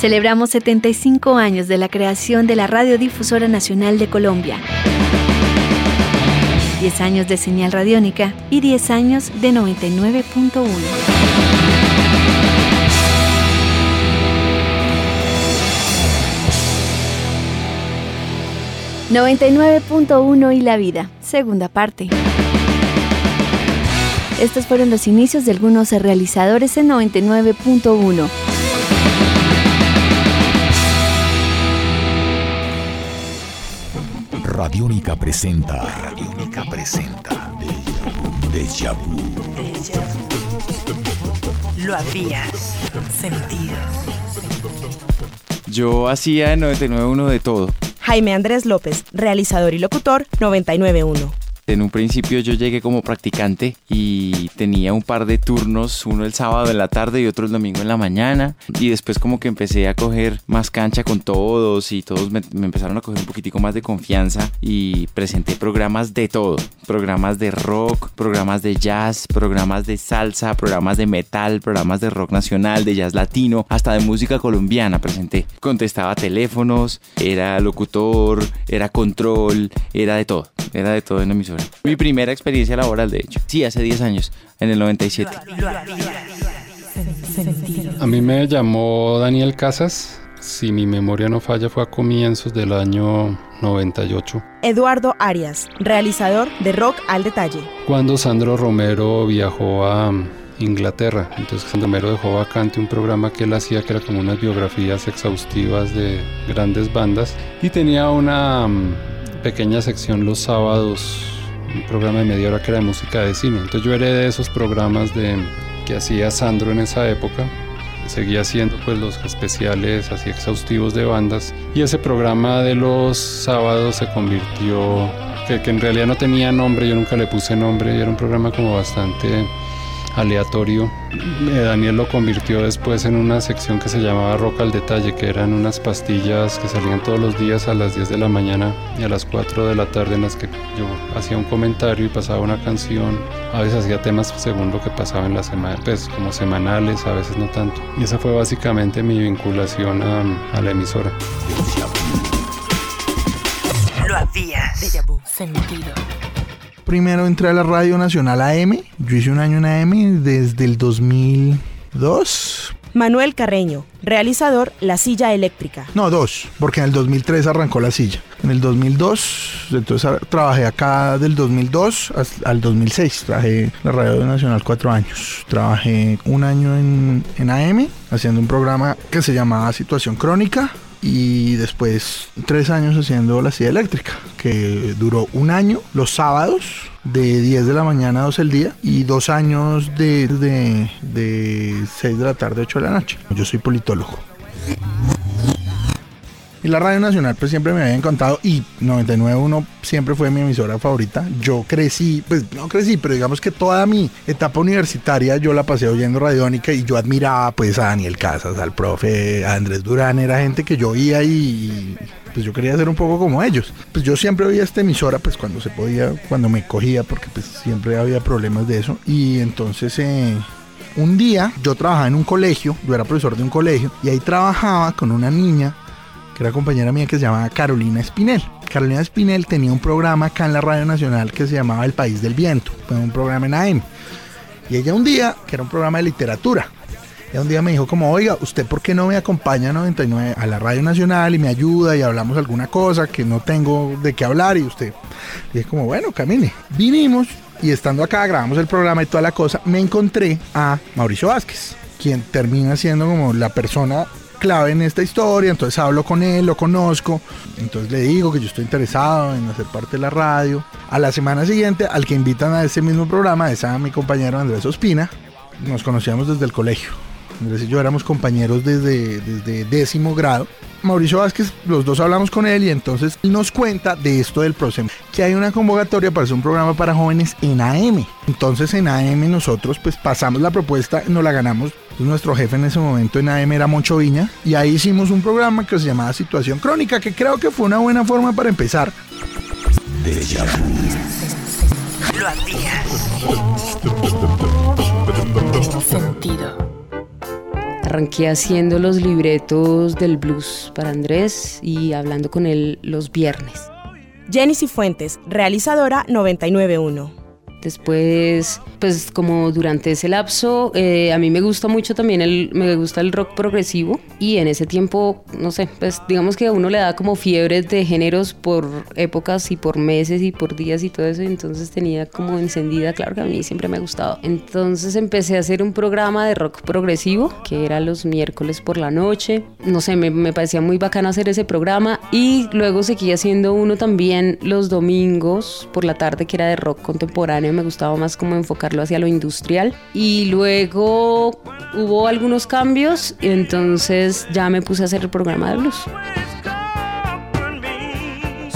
Celebramos 75 años de la creación de la Radiodifusora Nacional de Colombia. 10 años de señal radiónica y 10 años de 99.1. 99.1 y la vida, segunda parte. Estos fueron los inicios de algunos realizadores en 99.1. Radiónica presenta. Radiónica presenta. Deja vu. Lo habías sentido. Yo hacía en 99.1 de todo. Jaime Andrés López, realizador y locutor, 991. En un principio yo llegué como practicante y tenía un par de turnos, uno el sábado en la tarde y otro el domingo en la mañana. Y después como que empecé a coger más cancha con todos y todos me, empezaron a coger un poquitico más de confianza y presenté programas de todo. Programas de rock, programas de jazz, programas de salsa, programas de metal, programas de rock nacional, de jazz latino, hasta de música colombiana presenté. Contestaba teléfonos, era locutor, era control, era de todo. Era de todo en emisora. Mi primera experiencia laboral, de hecho. Sí, hace 10 años, en el 97. A mí me llamó Daniel Casas. Si mi memoria no falla, fue a comienzos del año 98. Eduardo Arias, realizador de Rock al Detalle. Cuando Sandro Romero viajó a Inglaterra. Entonces Sandro Romero dejó vacante un programa que él hacía que era como unas biografías exhaustivas de grandes bandas. Y tenía una mm, pequeña sección los sábados, un programa de media hora que era de música de cine. Entonces yo heredé esos programas de, que hacía Sandro en esa época. Seguía haciendo pues los especiales así exhaustivos de bandas. Y ese programa de los sábados se convirtió, que, que en realidad no tenía nombre, yo nunca le puse nombre, era un programa como bastante aleatorio. Eh, Daniel lo convirtió después en una sección que se llamaba Rock al Detalle, que eran unas pastillas que salían todos los días a las 10 de la mañana y a las 4 de la tarde en las que yo hacía un comentario y pasaba una canción. A veces hacía temas según lo que pasaba en la semana, pues como semanales, a veces no tanto. Y esa fue básicamente mi vinculación a, a la emisora. Lo habías sentido. Primero entré a la Radio Nacional AM. Yo hice un año en AM desde el 2002. Manuel Carreño, realizador La Silla Eléctrica. No, dos, porque en el 2003 arrancó la silla. En el 2002, entonces ah, trabajé acá del 2002 as- al 2006. Trabajé en la Radio Nacional cuatro años. Trabajé un año en, en AM haciendo un programa que se llamaba Situación Crónica. Y después tres años haciendo la silla eléctrica, que duró un año los sábados de 10 de la mañana a 12 del día y dos años de, de, de 6 de la tarde a 8 de la noche. Yo soy politólogo. Y la Radio Nacional pues siempre me había encantado y 99.1 siempre fue mi emisora favorita. Yo crecí, pues no crecí, pero digamos que toda mi etapa universitaria yo la pasé oyendo Radiónica y yo admiraba pues a Daniel Casas, al profe, a Andrés Durán, era gente que yo oía y pues yo quería ser un poco como ellos. Pues yo siempre oía esta emisora pues cuando se podía, cuando me cogía porque pues siempre había problemas de eso y entonces... Eh, un día yo trabajaba en un colegio, yo era profesor de un colegio, y ahí trabajaba con una niña que era compañera mía que se llamaba Carolina Espinel. Carolina Espinel tenía un programa acá en la Radio Nacional que se llamaba El País del Viento, fue un programa en AM. Y ella un día, que era un programa de literatura, ella un día me dijo como, oiga, ¿usted por qué no me acompaña a 99 a la Radio Nacional y me ayuda y hablamos alguna cosa que no tengo de qué hablar? Y usted, dije como, bueno, camine. Vinimos y estando acá grabamos el programa y toda la cosa, me encontré a Mauricio Vázquez, quien termina siendo como la persona clave en esta historia, entonces hablo con él, lo conozco, entonces le digo que yo estoy interesado en hacer parte de la radio. A la semana siguiente, al que invitan a ese mismo programa es a mi compañero Andrés Ospina, nos conocíamos desde el colegio. Andrés y yo éramos compañeros desde, desde décimo grado. Mauricio Vázquez, los dos hablamos con él y entonces nos cuenta de esto del PROSEM, que hay una convocatoria para hacer un programa para jóvenes en AM. Entonces en AM nosotros pues pasamos la propuesta, nos la ganamos. Entonces, nuestro jefe en ese momento en AM era Moncho Viña y ahí hicimos un programa que se llamaba Situación Crónica, que creo que fue una buena forma para empezar. Deja. Lo habías sentido. Arranqué haciendo los libretos del blues para Andrés y hablando con él los viernes. Jenny Cifuentes, realizadora 991. Después, pues como durante ese lapso, eh, a mí me gusta mucho también el, me gusta el rock progresivo y en ese tiempo, no sé, pues digamos que a uno le da como fiebres de géneros por épocas y por meses y por días y todo eso, entonces tenía como encendida, claro que a mí siempre me ha gustado. Entonces empecé a hacer un programa de rock progresivo que era los miércoles por la noche, no sé, me, me parecía muy bacano hacer ese programa y luego seguí haciendo uno también los domingos por la tarde que era de rock contemporáneo me gustaba más como enfocarlo hacia lo industrial. Y luego hubo algunos cambios y entonces ya me puse a hacer el programa de blues.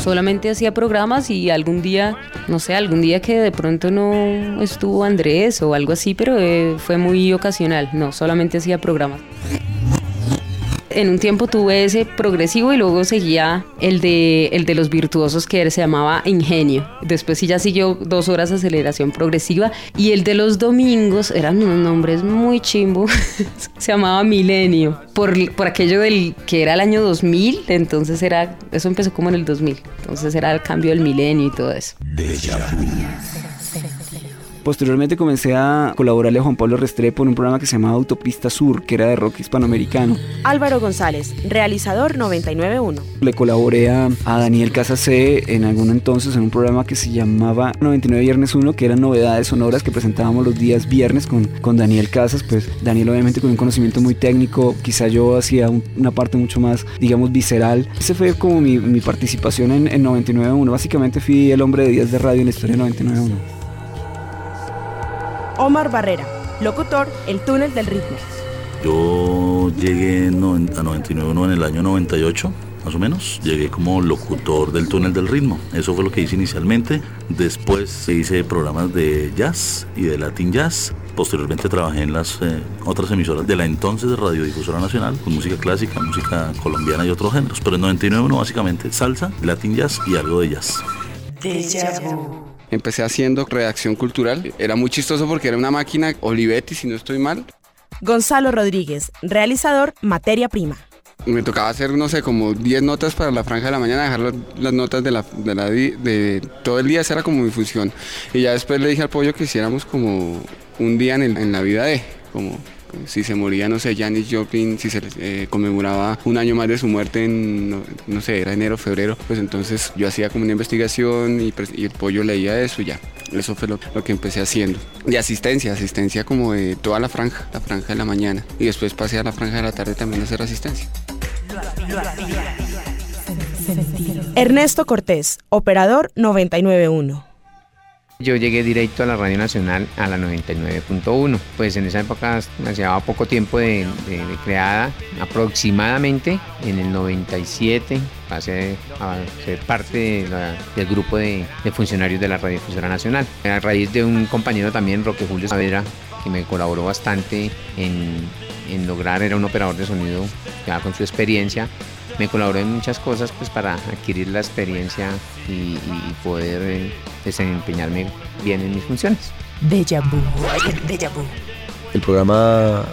Solamente hacía programas y algún día, no sé, algún día que de pronto no estuvo Andrés o algo así, pero eh, fue muy ocasional. No, solamente hacía programas en un tiempo tuve ese progresivo y luego seguía el de, el de los virtuosos que se llamaba Ingenio. Después sí ya siguió dos horas de aceleración progresiva y el de los domingos eran unos nombres muy chimbo. se llamaba Milenio por, por aquello del que era el año 2000, entonces era eso empezó como en el 2000. Entonces era el cambio del milenio y todo eso. Posteriormente comencé a colaborarle a Juan Pablo Restrepo en un programa que se llamaba Autopista Sur, que era de rock hispanoamericano. Álvaro González, realizador 991. Le colaboré a, Daniel Casacé en algún entonces en un programa que se llamaba 99 Viernes 1, que eran novedades sonoras que presentábamos los días viernes con, con Daniel Casas. Pues Daniel obviamente con un conocimiento muy técnico, quizá yo hacía una parte mucho más, digamos, visceral. Ese fue como mi, participación en, en 99.1. Básicamente fui el hombre de días de radio en la historia de 99.1. Omar Barrera, locutor El Túnel del Ritmo. Yo llegué a 99 en el año 98, más o menos. Llegué como locutor del Túnel del Ritmo. Eso fue lo que hice inicialmente. Después hice programas de jazz y de Latin Jazz. Posteriormente trabajé en las eh, otras emisoras de la entonces Radiodifusora Nacional, con música clásica, música colombiana y otros géneros. Pero en 99 básicamente salsa, Latin Jazz y algo de jazz. Empecé haciendo redacción cultural. Era muy chistoso porque era una máquina Olivetti, si no estoy mal. Gonzalo Rodríguez, realizador Materia Prima. Me tocaba hacer, no sé, como 10 notas para la franja de la mañana, dejar las notas de, la, de, todo el día, esa era como mi función. Y ya después le dije al pollo que hiciéramos como un día en, en la vida de, como si se moría, no sé, Janis Joplin, si se eh, conmemoraba un año más de su muerte en, no, sé, era enero, febrero, pues entonces yo hacía como una investigación y, el pollo leía eso y ya. Eso fue lo, que empecé haciendo. De asistencia, asistencia como de toda la franja, la franja de la mañana. Y después pasé a la franja de la tarde también a hacer asistencia. Ernesto Cortés, operador 991. Yo llegué directo a la Radio Nacional a la 99.1. Pues en esa época hacía poco tiempo de, creada, aproximadamente en el 97 pasé a ser parte del grupo de, funcionarios de la Radiodifusora Nacional. A raíz de un compañero también, Roque Julio Saavedra, que me colaboró bastante en lograr, era un operador de sonido ya con su experiencia, me colaboró en muchas cosas pues para adquirir la experiencia y, poder eh, desempeñarme bien en mis funciones. Deja vu. El programa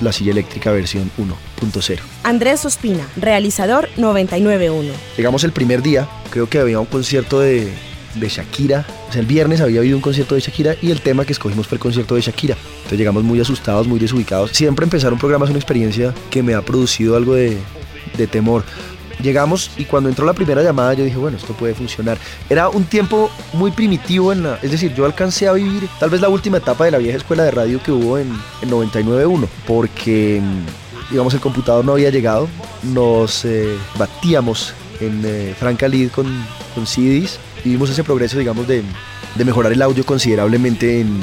La Silla Eléctrica versión 1.0. Andrés Ospina, realizador 991. Llegamos el primer día, creo que había un concierto de, de Shakira. O sea, el viernes había habido un concierto de Shakira y el tema que escogimos fue el concierto de Shakira. Entonces llegamos muy asustados, muy desubicados. Siempre empezar un programa es una experiencia que me ha producido algo de, de temor. Llegamos y cuando entró la primera llamada yo dije, bueno, esto puede funcionar. Era un tiempo muy primitivo, en la, es decir, yo alcancé a vivir tal vez la última etapa de la vieja escuela de radio que hubo en, en 99.1, porque digamos el computador no había llegado, nos eh, batíamos en eh, Franca Lead con, con CDs, vivimos ese progreso, digamos, de, de mejorar el audio considerablemente en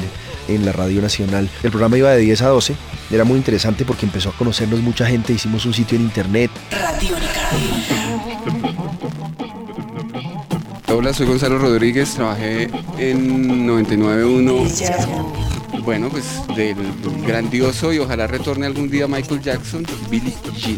en la Radio Nacional. El programa iba de 10 a 12, era muy interesante porque empezó a conocernos mucha gente, hicimos un sitio en internet. Hola, soy Gonzalo Rodríguez, trabajé en 99.1. Bueno, pues del grandioso y ojalá retorne algún día Michael Jackson, Billy Jean.